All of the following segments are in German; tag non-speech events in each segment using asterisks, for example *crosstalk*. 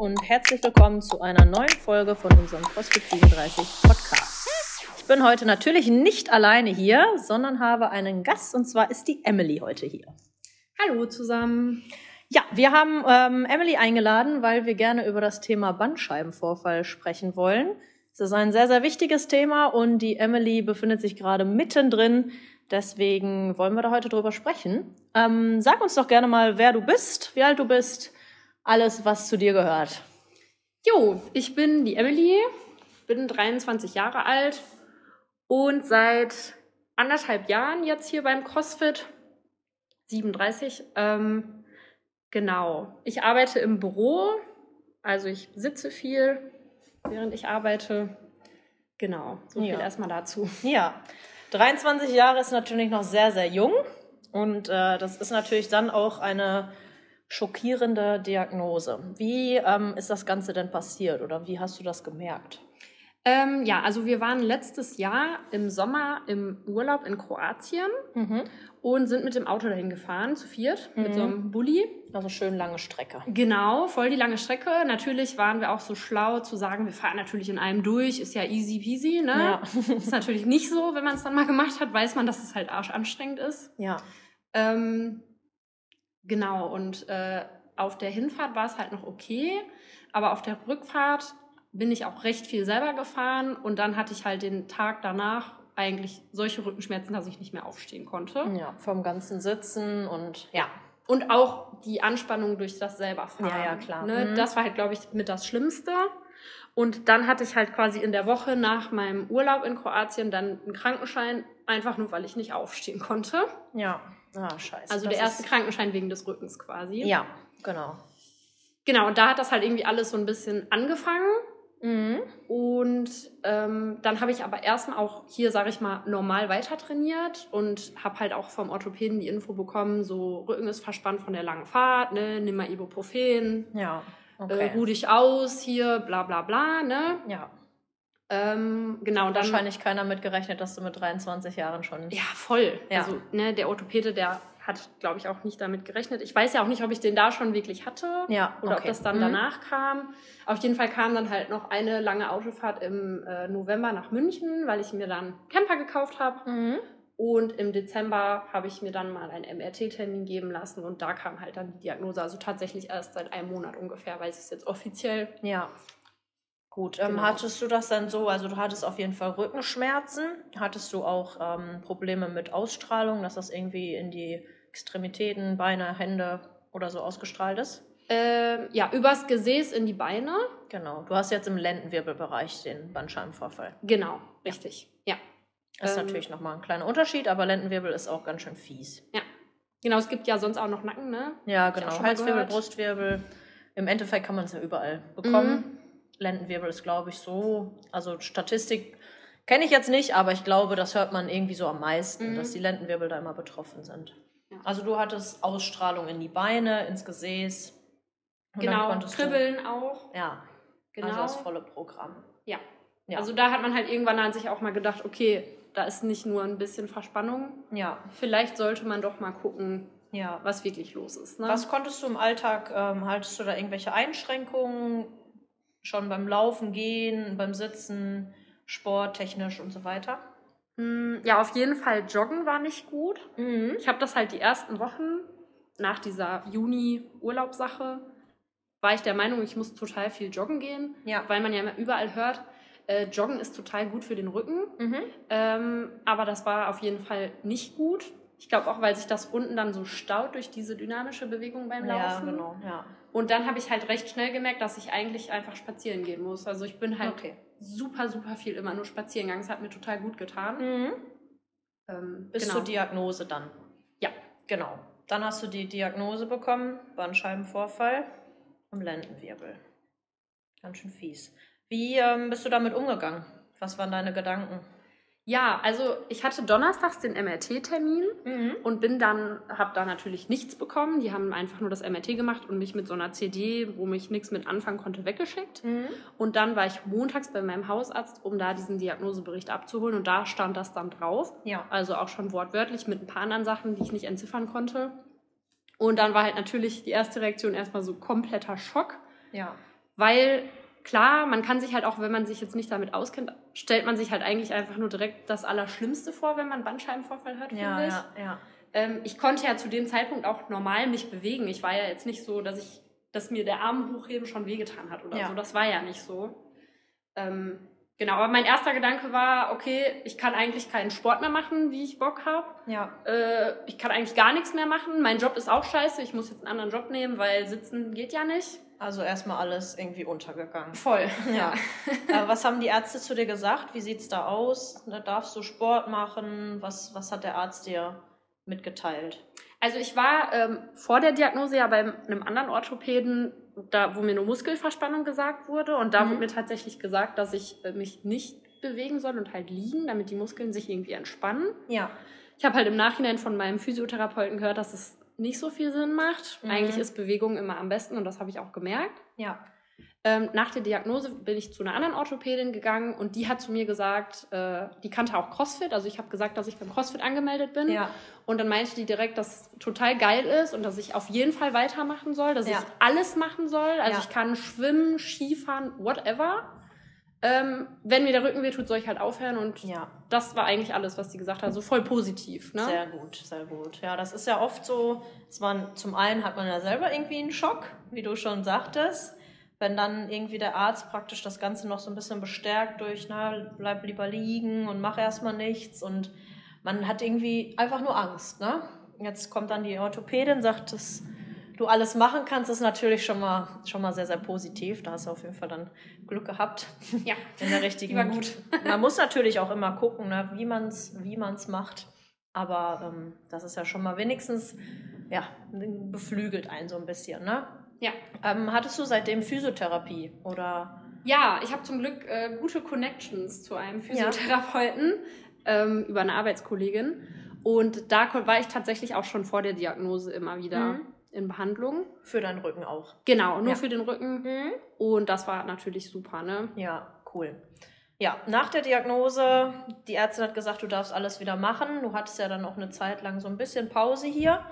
und herzlich willkommen zu einer neuen Folge von unserem CrossFit 37 Podcast. Ich bin heute natürlich nicht alleine hier, sondern habe einen Gast und zwar ist die Emily heute hier. Hallo zusammen. Ja, wir haben ähm, Emily eingeladen, weil wir gerne über das Thema Bandscheibenvorfall sprechen wollen. Es ist ein sehr, sehr wichtiges Thema und die Emily befindet sich gerade mittendrin. Deswegen wollen wir da heute drüber sprechen. Ähm, sag uns doch gerne mal, wer du bist, wie alt du bist, alles, was zu dir gehört. Jo, ich bin die Emily, bin 23 Jahre alt und seit anderthalb Jahren jetzt hier beim CrossFit, 37. Ähm, genau, ich arbeite im Büro, also ich sitze viel, während ich arbeite. Genau, so viel Ja. erstmal dazu. Ja, 23 Jahre ist natürlich noch sehr, sehr jung und äh, das ist natürlich dann auch eine schockierende Diagnose. Wie ähm, ist das Ganze denn passiert oder wie hast du das gemerkt? Ähm, ja, also wir waren letztes Jahr im Sommer im Urlaub in Kroatien Mhm. und sind mit dem Auto dahin gefahren, zu viert, mit Mhm. so einem Bulli. Also schön lange Strecke. Genau, voll die lange Strecke. Natürlich waren wir auch so schlau zu sagen, wir fahren natürlich in einem durch, ist ja easy peasy, ne? Ja. *laughs* Ist natürlich nicht so, wenn man es dann mal gemacht hat, weiß man, dass es halt arschanstrengend ist. ja. Ähm, genau, und äh, auf der Hinfahrt war es halt noch okay, aber auf der Rückfahrt bin ich auch recht viel selber gefahren und dann hatte ich halt den Tag danach eigentlich solche Rückenschmerzen, dass ich nicht mehr aufstehen konnte. Ja, vom ganzen Sitzen und ja. Und auch die Anspannung durch das selber fahren. Ja, ja, klar. Ne? Mhm. Das war halt, glaube ich, mit das Schlimmste. Und dann hatte ich halt quasi in der Woche nach meinem Urlaub in Kroatien dann einen Krankenschein, einfach nur weil ich nicht aufstehen konnte. Ja. Ah, scheiße. Also der erste Krankenschein wegen des Rückens quasi. Ja, genau. Genau, und da hat das halt irgendwie alles so ein bisschen angefangen. Mhm. Und ähm, dann habe ich aber erstmal auch hier, sage ich mal, normal weiter trainiert und habe halt auch vom Orthopäden die Info bekommen, so Rücken ist verspannt von der langen Fahrt, ne, nimm mal Ibuprofen, Ja. äh, Okay. ruh dich aus hier, bla bla bla, ne? ja. Ähm, genau, und dann Wahrscheinlich keiner mit gerechnet, dass du mit 23 Jahren schon. Ja, voll. Ja. Also, ne, der Orthopäde, der hat, glaube ich, auch nicht damit gerechnet. Ich weiß ja auch nicht, ob ich den da schon wirklich hatte Ja, oder ob okay. das dann Mhm. danach kam. Auf jeden Fall kam dann halt noch eine lange Autofahrt im äh, November nach München, weil ich mir dann Camper gekauft habe. Mhm. Und im Dezember habe ich mir dann mal einen MRT-Termin geben lassen und da kam halt dann die Diagnose. Also tatsächlich erst seit einem Monat ungefähr, weiß ich es jetzt offiziell. Ja. Gut, ähm, Genau. hattest du das dann so, also du hattest auf jeden Fall Rückenschmerzen, hattest du auch ähm, Probleme mit Ausstrahlung, dass das irgendwie in die Extremitäten, Beine, Hände oder so ausgestrahlt ist? Ähm, ja, übers Gesäß in die Beine. Genau, du hast jetzt im Lendenwirbelbereich den Bandscheibenvorfall. Genau, richtig. Ja. Das ist Ähm, natürlich nochmal ein kleiner Unterschied, aber Lendenwirbel ist auch ganz schön fies. Genau, es gibt ja sonst auch noch Nacken, ne? Ja, genau, Halswirbel. Brustwirbel. Im Endeffekt kann man es ja überall bekommen. Mhm. Lendenwirbel ist, glaube ich, so, also Statistik kenne ich jetzt nicht, aber ich glaube, das hört man irgendwie so am meisten, Mhm. dass die Lendenwirbel da immer betroffen sind. Ja. Also du hattest Ausstrahlung in die Beine, ins Gesäß. Genau, Kribbeln auch. Du, ja, Genau. also das volle Programm. ja. Ja. Also da hat man halt irgendwann an sich auch mal gedacht, okay, da ist nicht nur ein bisschen Verspannung. Ja, Vielleicht sollte man doch mal gucken, ja. was wirklich los ist. Ne? Was konntest du im Alltag, ähm, haltest du da irgendwelche Einschränkungen schon beim Laufen, Gehen, beim Sitzen, Sport, technisch und so weiter? Hm, Ja, auf jeden Fall Joggen war nicht gut. Mhm. Ich habe das halt die ersten Wochen nach dieser Juni-Urlaubssache, war ich der Meinung, ich muss total viel joggen gehen, Ja. weil man ja immer überall hört, äh, Joggen ist total gut für den Rücken. Mhm. Ähm, aber das war auf jeden Fall nicht gut. Ich glaube auch, weil sich das unten dann so staut durch diese dynamische Bewegung beim Ja, Laufen. genau. Ja. Und dann habe ich halt recht schnell gemerkt, dass ich eigentlich einfach spazieren gehen muss. Also ich bin halt Okay. super, super viel immer nur spazieren gegangen. Es hat mir total gut getan. Mhm. Ähm, Bis genau. zur Diagnose dann. Ja. Genau. Dann hast du die Diagnose bekommen, Bandscheibenvorfall am Lendenwirbel. Ganz schön fies. Wie ähm, bist du damit umgegangen? Was waren deine Gedanken? Ja, also ich hatte donnerstags den MRT-Termin Mhm. und bin dann, habe da natürlich nichts bekommen. Die haben einfach nur das MRT gemacht und mich mit so einer CD, wo mich nichts mit anfangen konnte, weggeschickt. Mhm. Und dann war ich montags bei meinem Hausarzt, um da diesen Diagnosebericht abzuholen und da stand das dann drauf. Ja. Also auch schon wortwörtlich mit ein paar anderen Sachen, die ich nicht entziffern konnte. Und dann war halt natürlich die erste Reaktion erstmal so kompletter Schock, Ja. weil klar, man kann sich halt auch, wenn man sich jetzt nicht damit auskennt, stellt man sich halt eigentlich einfach nur direkt das Allerschlimmste vor, wenn man Bandscheibenvorfall hört, Ja, finde ich. ja, ja. Ähm, ich konnte ja zu dem Zeitpunkt auch normal mich bewegen. Ich war ja jetzt nicht so, dass ich, dass mir der Arm hochheben schon wehgetan hat oder Ja. so. Das war ja nicht so. Ähm, genau, aber mein erster Gedanke war, okay, ich kann eigentlich keinen Sport mehr machen, wie ich Bock habe. Ja, Äh, ich kann eigentlich gar nichts mehr machen. Mein Job ist auch scheiße. Ich muss jetzt einen anderen Job nehmen, weil sitzen geht ja nicht. Also erstmal alles irgendwie untergegangen. Voll. Ja. äh, *laughs* was haben die Ärzte zu dir gesagt? Wie sieht's da aus? Da darfst du Sport machen? Was, was hat der Arzt dir mitgeteilt? Also ich war ähm, vor der Diagnose ja bei einem anderen Orthopäden, da wo mir eine Muskelverspannung gesagt wurde und da Mhm. wurde mir tatsächlich gesagt, dass ich äh, mich nicht bewegen soll und halt liegen, damit die Muskeln sich irgendwie entspannen. Ja. Ich habe halt im Nachhinein von meinem Physiotherapeuten gehört, dass es nicht so viel Sinn macht. Mhm. Eigentlich ist Bewegung immer am besten und das habe ich auch gemerkt. Ja. Ähm, nach der Diagnose bin ich zu einer anderen Orthopädin gegangen und die hat zu mir gesagt, äh, die kannte auch CrossFit. Also ich habe gesagt, dass ich beim CrossFit angemeldet bin. Ja. Und dann meinte die direkt, dass es total geil ist und dass ich auf jeden Fall weitermachen soll, dass Ja. ich alles machen soll. Also Ja. ich kann schwimmen, Skifahren, whatever. Ähm, wenn mir der Rücken wehtut, soll ich halt aufhören. Und Ja. das war eigentlich alles, was die gesagt hat. So voll positiv. Ne? Sehr gut, sehr gut. Ja, das ist ja oft so, dass man zum einen hat man ja selber irgendwie einen Schock, wie du schon sagtest. Wenn dann irgendwie der Arzt praktisch das Ganze noch so ein bisschen bestärkt durch, na, bleib lieber liegen und mach erstmal nichts und man hat irgendwie einfach nur Angst, ne? Jetzt kommt dann die Orthopädin, sagt, dass du alles machen kannst, ist natürlich schon mal, schon mal sehr, sehr positiv. Da hast du auf jeden Fall dann Glück gehabt Ja, in der richtigen. war gut. *laughs* Man muss natürlich auch immer gucken, ne, wie man es wie man's macht. Aber ähm, das ist ja schon mal wenigstens, ja, beflügelt einen so ein bisschen, ne? Ja. Ähm, hattest du seitdem Physiotherapie oder? Ja, ich habe zum Glück äh, gute Connections zu einem Physiotherapeuten ähm, über eine Arbeitskollegin. Und da war ich tatsächlich auch schon vor der Diagnose immer wieder Mhm. In Behandlung. Für deinen Rücken auch. Genau, nur Ja. für den Rücken. Und das war natürlich super, ne? Ja, cool. Ja, nach der Diagnose, die Ärztin hat gesagt, du darfst alles wieder machen. Du hattest ja dann auch eine Zeit lang so ein bisschen Pause hier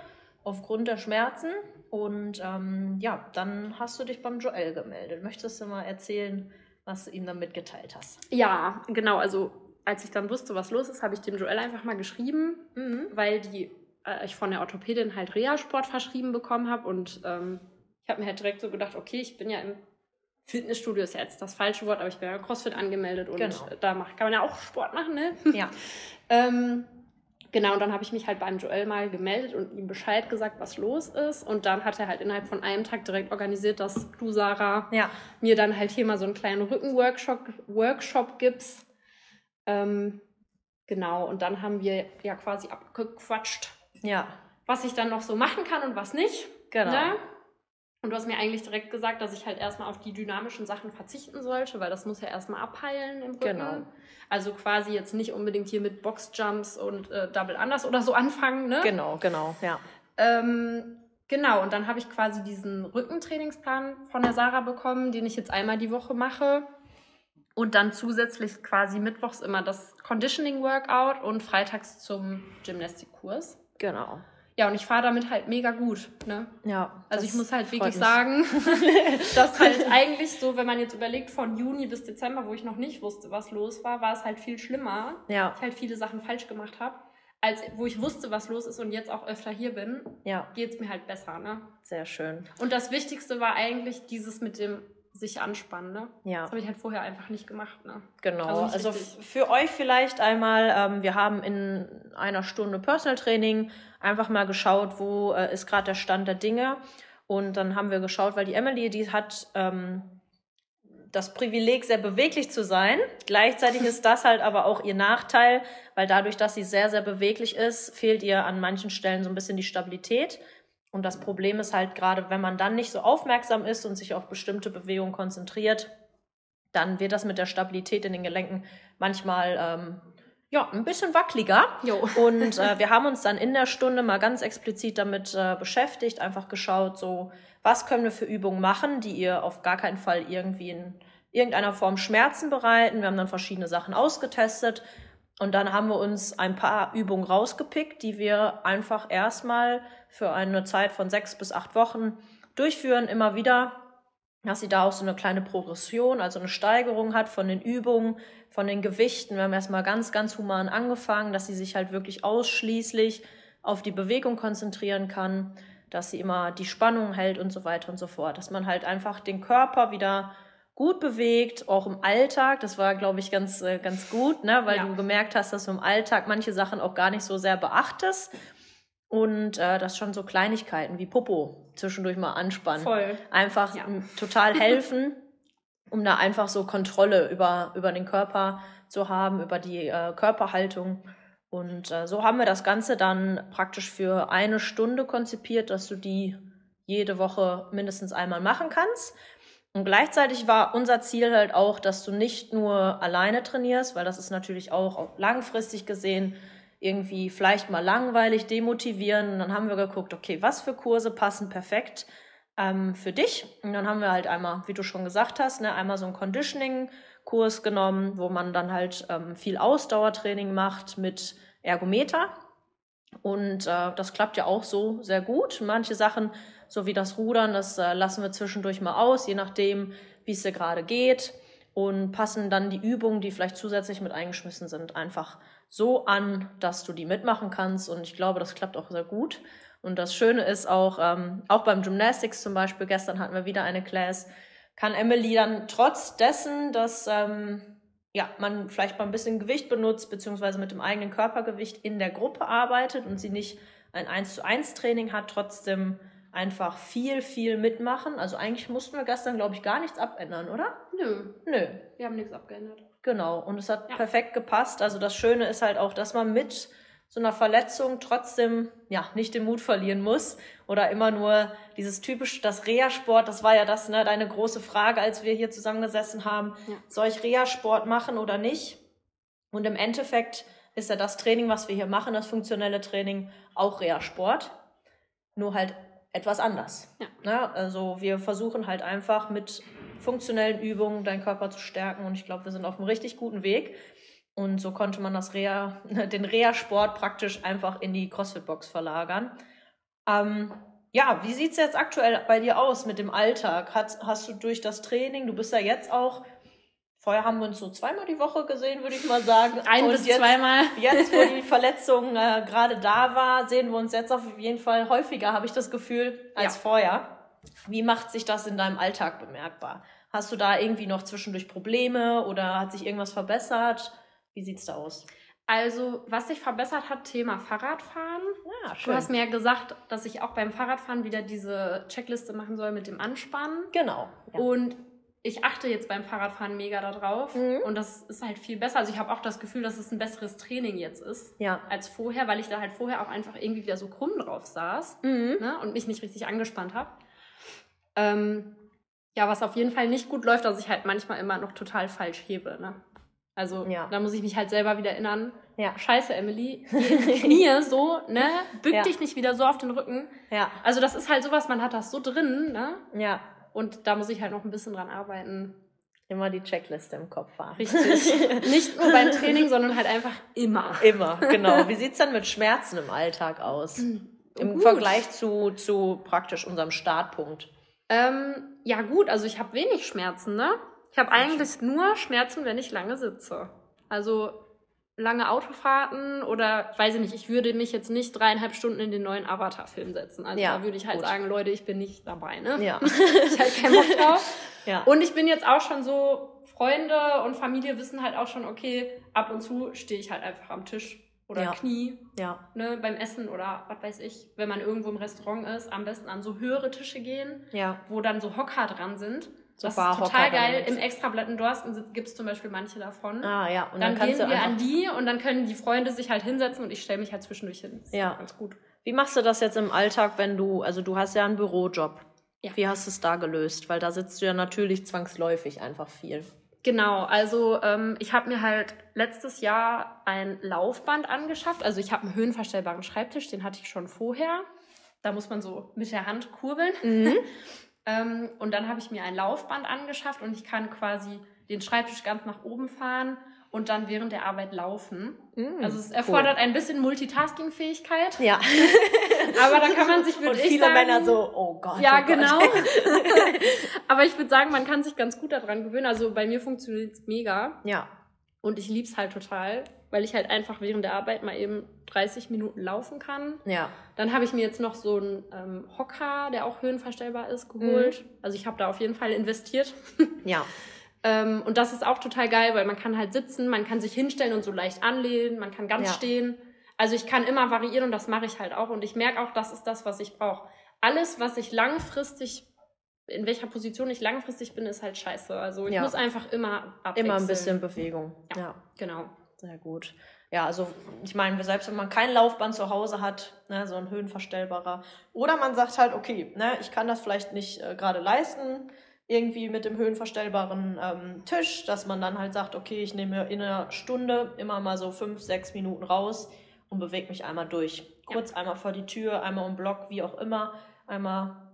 aufgrund der Schmerzen. Und ähm, ja, dann hast du dich beim Joel gemeldet. Möchtest du mal erzählen, was du ihm dann mitgeteilt hast? Ja, genau. Also, als ich dann wusste, was los ist, habe ich dem Joel einfach mal geschrieben, Mhm. weil die, äh, ich von der Orthopädin halt Reha-Sport verschrieben bekommen habe. Und ähm, ich habe mir halt direkt so gedacht, okay, ich bin ja im Fitnessstudio, ist ja jetzt das falsche Wort, aber ich bin ja CrossFit angemeldet und Genau. da macht, kann man ja auch Sport machen, ne? *laughs* Ja. Ähm, genau, und dann habe ich mich halt beim Joel mal gemeldet und ihm Bescheid gesagt, was los ist. Und dann hat er halt innerhalb von einem Tag direkt organisiert, dass du, Sarah, Ja. mir dann halt hier mal so einen kleinen Rückenworkshop Workshop gibst. Ähm, genau, und dann haben wir ja quasi abgequatscht, Ja. was ich dann noch so machen kann und was nicht. Genau. Ne? Und du hast mir eigentlich direkt gesagt, dass ich halt erstmal auf die dynamischen Sachen verzichten sollte, weil das muss ja erstmal abheilen im Rücken. Genau. Also quasi jetzt nicht unbedingt hier mit Boxjumps und äh, Double Unders oder so anfangen, ne? Genau, genau, ja. Ähm, genau, und dann habe ich quasi diesen Rückentrainingsplan von der Sarah bekommen, den ich jetzt einmal die Woche mache. Und dann zusätzlich quasi mittwochs immer das Conditioning Workout und freitags zum Gymnastikkurs. Genau. Ja, und ich fahre damit halt mega gut. Ne? Ja. Also ich muss halt wirklich mich. sagen, *laughs* dass halt eigentlich so, wenn man jetzt überlegt, von Juni bis Dezember, wo ich noch nicht wusste, was los war, war es halt viel schlimmer. Ja, Ich halt viele Sachen falsch gemacht habe, als wo ich wusste, was los ist und jetzt auch öfter hier bin, ja, geht es mir halt besser. Ne? sehr schön. Und das Wichtigste war eigentlich dieses mit dem sich anspannen. Ne? Ja. Das habe ich halt vorher einfach nicht gemacht. Ne? Genau, Also also, für euch vielleicht einmal, ähm, wir haben in einer Stunde Personal Training einfach mal geschaut, wo äh, ist gerade der Stand der Dinge. Und dann haben wir geschaut, weil die Emily, die hat ähm, das Privileg, sehr beweglich zu sein. Gleichzeitig ist das halt aber auch ihr Nachteil, weil dadurch, dass sie sehr, sehr beweglich ist, fehlt ihr an manchen Stellen so ein bisschen die Stabilität. Und das Problem ist halt gerade, wenn man dann nicht so aufmerksam ist und sich auf bestimmte Bewegungen konzentriert, dann wird das mit der Stabilität in den Gelenken manchmal ähm, ja, ein bisschen wackeliger. Jo. *laughs* Und äh, wir haben uns dann in der Stunde mal ganz explizit damit äh, beschäftigt, einfach geschaut, so, was können wir für Übungen machen, die ihr auf gar keinen Fall irgendwie in irgendeiner Form Schmerzen bereiten. Wir haben dann verschiedene Sachen ausgetestet und dann haben wir uns ein paar Übungen rausgepickt, die wir einfach erstmal für eine Zeit von sechs bis acht Wochen durchführen, immer wieder. dass sie da auch so eine kleine Progression, also eine Steigerung hat von den Übungen, von den Gewichten. Wir haben erstmal ganz, ganz human angefangen, dass sie sich halt wirklich ausschließlich auf die Bewegung konzentrieren kann, dass sie immer die Spannung hält und so weiter und so fort. Dass man halt einfach den Körper wieder gut bewegt, auch im Alltag. Das war, glaube ich, ganz, äh, ganz gut, ne? weil ja. du gemerkt hast, dass du im Alltag manche Sachen auch gar nicht so sehr beachtest. Und äh, das schon so Kleinigkeiten wie Popo zwischendurch mal anspannen. Voll. Einfach ja. total helfen, *laughs* um da einfach so Kontrolle über, über den Körper zu haben, über die äh, Körperhaltung. Und äh, so haben wir das Ganze dann praktisch für eine Stunde konzipiert, dass du die jede Woche mindestens einmal machen kannst. Und gleichzeitig war unser Ziel halt auch, dass du nicht nur alleine trainierst, weil das ist natürlich auch langfristig gesehen irgendwie vielleicht mal langweilig, demotivieren. Und dann haben wir geguckt, okay, was für Kurse passen perfekt ähm, für dich? Und dann haben wir halt einmal, wie du schon gesagt hast, ne, einmal so einen Conditioning-Kurs genommen, wo man dann halt ähm, viel Ausdauertraining macht mit Ergometer. Und äh, das klappt ja auch so sehr gut. Manche Sachen so wie das Rudern, das äh, lassen wir zwischendurch mal aus, je nachdem, wie es dir gerade geht und passen dann die Übungen, die vielleicht zusätzlich mit eingeschmissen sind, einfach so an, dass du die mitmachen kannst. Und ich glaube, das klappt auch sehr gut. Und das Schöne ist auch, ähm, auch beim Gymnastics zum Beispiel, gestern hatten wir wieder eine Class, kann Emily dann trotz dessen, dass ähm, ja, man vielleicht mal ein bisschen Gewicht benutzt, beziehungsweise mit dem eigenen Körpergewicht in der Gruppe arbeitet und sie nicht ein 1 zu 1 Training hat, trotzdem einfach viel, viel mitmachen. Also eigentlich mussten wir gestern, glaube ich, gar nichts abändern, oder? Nö. Nö. Wir haben nichts abgeändert. Genau. Und es hat ja. perfekt gepasst. Also das Schöne ist halt auch, dass man mit so einer Verletzung trotzdem ja nicht den Mut verlieren muss oder immer nur dieses typisch das Reha-Sport, das war ja das ne deine große Frage, als wir hier zusammengesessen haben, ja. soll ich Reha-Sport machen oder nicht? Und im Endeffekt ist ja das Training, was wir hier machen, das funktionelle Training auch Reha-Sport, nur halt etwas anders. Ja. Ne? Also wir versuchen halt einfach mit funktionellen Übungen deinen Körper zu stärken und ich glaube, wir sind auf einem richtig guten Weg. Und so konnte man das Reha, *laughs* den Reha-Sport praktisch einfach in die CrossFit-Box verlagern. Ähm, ja, wie sieht es jetzt aktuell bei dir aus mit dem Alltag? Hast, hast du durch das Training, du bist ja jetzt auch Vorher haben wir uns so zweimal die Woche gesehen, würde ich mal sagen. Ein und bis jetzt, zweimal. *laughs* Jetzt, wo die *laughs* Verletzung äh, gerade da war, sehen wir uns jetzt auf jeden Fall häufiger, habe ich das Gefühl, als ja. vorher. Wie macht sich das in deinem Alltag bemerkbar? Hast du da irgendwie noch zwischendurch Probleme oder hat sich irgendwas verbessert? Wie sieht's da aus? Also, was sich verbessert hat, Thema Fahrradfahren. Ja, schön. Du hast mir ja gesagt, dass ich auch beim Fahrradfahren wieder diese Checkliste machen soll mit dem Anspannen. Genau. Ja. Und ich achte jetzt beim Fahrradfahren mega darauf mhm. und das ist halt viel besser. Also ich habe auch das Gefühl, dass es ein besseres Training jetzt ist ja. als vorher, weil ich da halt vorher auch einfach irgendwie wieder so krumm drauf saß mhm. ne, und mich nicht richtig angespannt habe. Ähm, ja, was auf jeden Fall nicht gut läuft, dass ich halt manchmal immer noch total falsch hebe. Ne? Also ja. da muss ich mich halt selber wieder erinnern. Ja. Scheiße, Emily, *laughs* Knie so, ne? Bück ja. dich nicht wieder so auf den Rücken. Ja. Also das ist halt sowas, man hat das so drin, ne? Ja. Und da muss ich halt noch ein bisschen dran arbeiten. Immer die Checkliste im Kopf haben. Richtig. *laughs* Nicht nur beim Training, sondern halt einfach immer. Immer, genau. *laughs* Wie sieht es dann mit Schmerzen im Alltag aus? Hm, Im gut. Vergleich zu, zu praktisch unserem Startpunkt. Ähm, ja, gut, also ich habe wenig Schmerzen, ne? Ich habe eigentlich nur Schmerzen, wenn ich lange sitze. Also lange Autofahrten oder weiß ich nicht, ich würde mich jetzt nicht dreieinhalb Stunden in den neuen Avatar-Film setzen. Also ja, da würde ich halt gut. sagen, Leute, ich bin nicht dabei, ne? Ja. *laughs* ich halt keinen Bock drauf. *laughs* Ja. Und ich bin jetzt auch schon so, Freunde und Familie wissen halt auch schon, okay, ab und zu stehe ich halt einfach am Tisch oder ja. Knie ja. Ne, beim Essen oder was weiß ich, wenn man irgendwo im Restaurant ist, am besten an so höhere Tische gehen, ja. wo dann so Hocker dran sind. So das ist total geil. Im Extrablatt in Dorsten gibt es zum Beispiel manche davon. Ah, ja. Und dann, dann gehen wir an die und dann können die Freunde sich halt hinsetzen und ich stelle mich halt zwischendurch hin. Das ja. Ganz gut. Wie machst du das jetzt im Alltag, wenn du, also du hast ja einen Bürojob. Ja. Wie hast du es da gelöst? Weil da sitzt du ja natürlich zwangsläufig einfach viel. Genau, also ähm, ich habe mir halt letztes Jahr ein Laufband angeschafft. Also ich habe einen höhenverstellbaren Schreibtisch, den hatte ich schon vorher. Da muss man so mit der Hand kurbeln. Mhm. *laughs* Ähm, und dann habe ich mir ein Laufband angeschafft und ich kann quasi den Schreibtisch ganz nach oben fahren und dann während der Arbeit laufen. Mm, also es erfordert cool. ein bisschen Multitasking-Fähigkeit. Ja. *laughs* Aber da kann man sich wirklich. Und viele sagen, Männer so, oh Gott. Ja, oh genau. *laughs* Aber ich würde sagen, man kann sich ganz gut daran gewöhnen. Also bei mir funktioniert es mega. Ja. Und ich liebe es halt total, weil ich halt einfach während der Arbeit mal eben 30 Minuten laufen kann. Ja. Dann habe ich mir jetzt noch so einen ähm, Hocker, der auch höhenverstellbar ist, geholt. Mhm. Also ich habe da auf jeden Fall investiert. *laughs* Ja. ähm, und das ist auch total geil, weil man kann halt sitzen, man kann sich hinstellen und so leicht anlehnen, man kann ganz ja. stehen. Also ich kann immer variieren und das mache ich halt auch. Und ich merke auch, das ist das, was ich brauche. Alles, was ich langfristig in welcher Position ich langfristig bin, ist halt scheiße. Also ich ja. muss einfach immer abwechseln. Immer ein bisschen Bewegung. Ja, ja. genau. Sehr gut. Ja, also ich meine, selbst wenn man kein Laufband zu Hause hat, ne, so ein höhenverstellbarer, oder man sagt halt, okay, ne, ich kann das vielleicht nicht äh, gerade leisten, irgendwie mit dem höhenverstellbaren ähm, Tisch, dass man dann halt sagt, okay, ich nehme in einer Stunde immer mal so fünf, sechs Minuten raus und bewege mich einmal durch. Kurz ja. einmal vor die Tür, einmal um Block, wie auch immer, einmal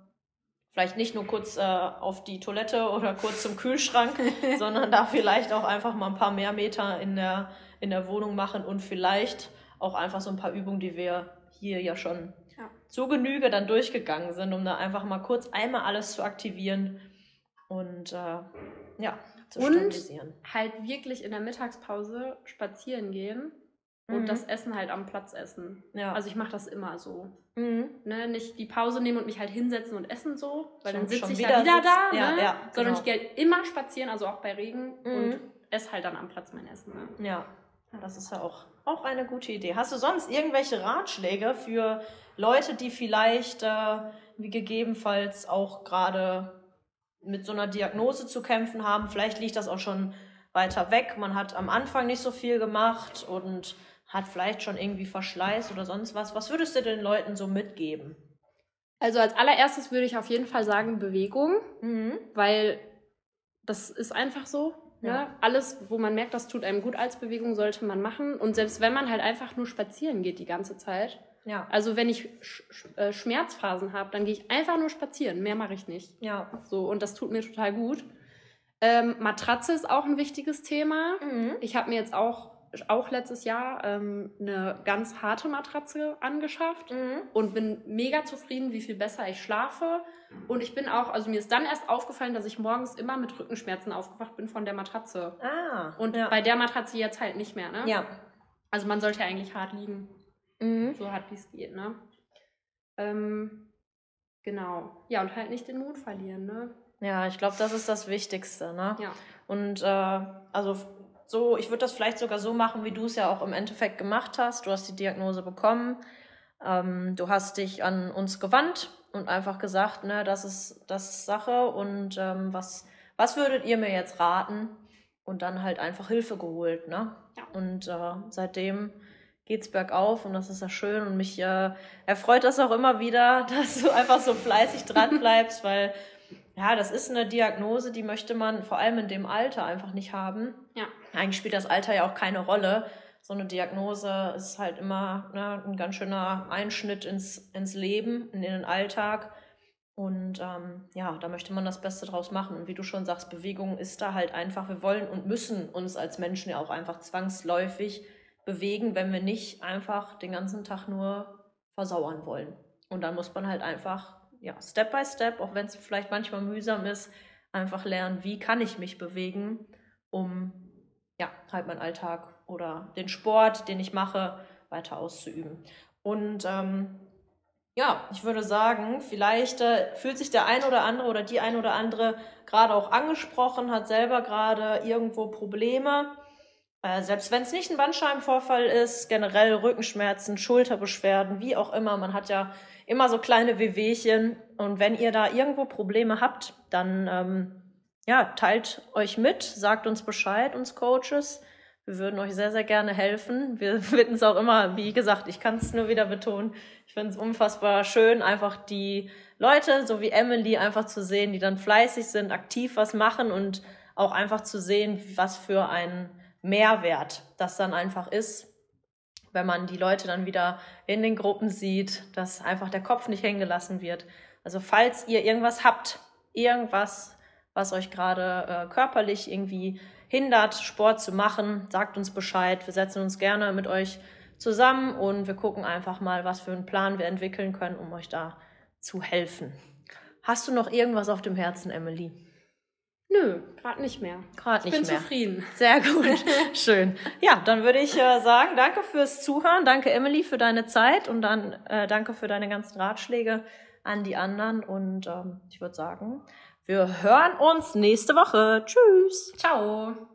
vielleicht nicht nur kurz äh, auf die Toilette oder kurz zum Kühlschrank, *laughs* sondern da vielleicht auch einfach mal ein paar mehr Meter in der, in der Wohnung machen und vielleicht auch einfach so ein paar Übungen, die wir hier ja schon ja. zu Genüge dann durchgegangen sind, um da einfach mal kurz einmal alles zu aktivieren und äh, ja, zu und stabilisieren. halt wirklich in der Mittagspause spazieren gehen und mhm. das Essen halt am Platz essen. Ja. Also ich mache das immer so. Mhm. Ne, nicht die Pause nehmen und mich halt hinsetzen und essen so, weil so, dann sitze ich wieder ja wieder sitzt. da, ja, ne? ja, genau. sondern ich gehe immer spazieren, also auch bei Regen mhm. und esse halt dann am Platz mein Essen. Ne? Ja. ja, das ist ja auch, auch eine gute Idee. Hast du sonst irgendwelche Ratschläge für Leute, die vielleicht äh, wie gegebenenfalls auch gerade mit so einer Diagnose zu kämpfen haben? Vielleicht liegt das auch schon weiter weg. Man hat am Anfang nicht so viel gemacht und hat vielleicht schon irgendwie Verschleiß oder sonst was. Was würdest du den Leuten so mitgeben? Also als allererstes würde ich auf jeden Fall sagen Bewegung, mhm. weil das ist einfach so. Ja. Ne? Alles, wo man merkt, das tut einem gut als Bewegung, sollte man machen. Und selbst wenn man halt einfach nur spazieren geht die ganze Zeit. Ja. Also wenn ich Sch äh, Schmerzphasen habe, dann gehe ich einfach nur spazieren. Mehr mache ich nicht. Ja. So, und das tut mir total gut. Ähm, Matratze ist auch ein wichtiges Thema. Mhm. Ich habe mir jetzt auch auch letztes Jahr ähm, eine ganz harte Matratze angeschafft mhm. und bin mega zufrieden, wie viel besser ich schlafe. Und ich bin auch, also mir ist dann erst aufgefallen, dass ich morgens immer mit Rückenschmerzen aufgewacht bin von der Matratze. Ah. Und ja. bei der Matratze jetzt halt nicht mehr, ne? Ja. Also man sollte ja eigentlich hart liegen. Mhm. So hart wie es geht, ne? Ähm, genau. Ja, und halt nicht den Mut verlieren, ne? Ja, ich glaube, das ist das Wichtigste, ne? Ja. Und äh, also so, ich würde das vielleicht sogar so machen, wie du es ja auch im Endeffekt gemacht hast. Du hast die Diagnose bekommen, ähm, du hast dich an uns gewandt und einfach gesagt, ne, das ist, das ist Sache und ähm, was, was würdet ihr mir jetzt raten? Und dann halt einfach Hilfe geholt, ne? Ja. Und äh, seitdem geht's bergauf und das ist ja schön und mich äh, erfreut das auch immer wieder, *laughs* dass du einfach so fleißig dran bleibst, weil ja, das ist eine Diagnose, die möchte man vor allem in dem Alter einfach nicht haben. Ja. Eigentlich spielt das Alter ja auch keine Rolle. So eine Diagnose ist halt immer ne, ein ganz schöner Einschnitt ins, ins Leben, in den Alltag. Und ähm, ja, da möchte man das Beste draus machen. Und wie du schon sagst, Bewegung ist da halt einfach. Wir wollen und müssen uns als Menschen ja auch einfach zwangsläufig bewegen, wenn wir nicht einfach den ganzen Tag nur versauern wollen. Und dann muss man halt einfach ja, Step by Step, auch wenn es vielleicht manchmal mühsam ist, einfach lernen, wie kann ich mich bewegen, um ja, halt meinen Alltag oder den Sport, den ich mache, weiter auszuüben. Und ähm, ja, ich würde sagen, vielleicht äh, fühlt sich der ein oder andere oder die ein oder andere gerade auch angesprochen, hat selber gerade irgendwo Probleme. Äh, selbst wenn es nicht ein Bandscheibenvorfall ist, generell Rückenschmerzen, Schulterbeschwerden, wie auch immer, man hat ja immer so kleine Wehwehchen. Und wenn ihr da irgendwo Probleme habt, dann ähm, ja, teilt euch mit, sagt uns Bescheid, uns Coaches. Wir würden euch sehr, sehr gerne helfen. Wir *laughs* finden es auch immer, wie gesagt, ich kann es nur wieder betonen, ich finde es unfassbar schön, einfach die Leute, so wie Emily, einfach zu sehen, die dann fleißig sind, aktiv was machen und auch einfach zu sehen, was für ein Mehrwert das dann einfach ist, wenn man die Leute dann wieder in den Gruppen sieht, dass einfach der Kopf nicht hängen gelassen wird. Also falls ihr irgendwas habt, irgendwas, was euch gerade äh, körperlich irgendwie hindert, Sport zu machen, sagt uns Bescheid. Wir setzen uns gerne mit euch zusammen und wir gucken einfach mal, was für einen Plan wir entwickeln können, um euch da zu helfen. Hast du noch irgendwas auf dem Herzen, Emily? Nö, gerade nicht mehr. Gerade nicht ich bin mehr. zufrieden. Sehr gut, *laughs* schön. Ja, dann würde ich äh, sagen, danke fürs Zuhören, danke Emily für deine Zeit und dann äh, danke für deine ganzen Ratschläge an die anderen und ähm, ich würde sagen, wir hören uns nächste Woche. Tschüss. Ciao.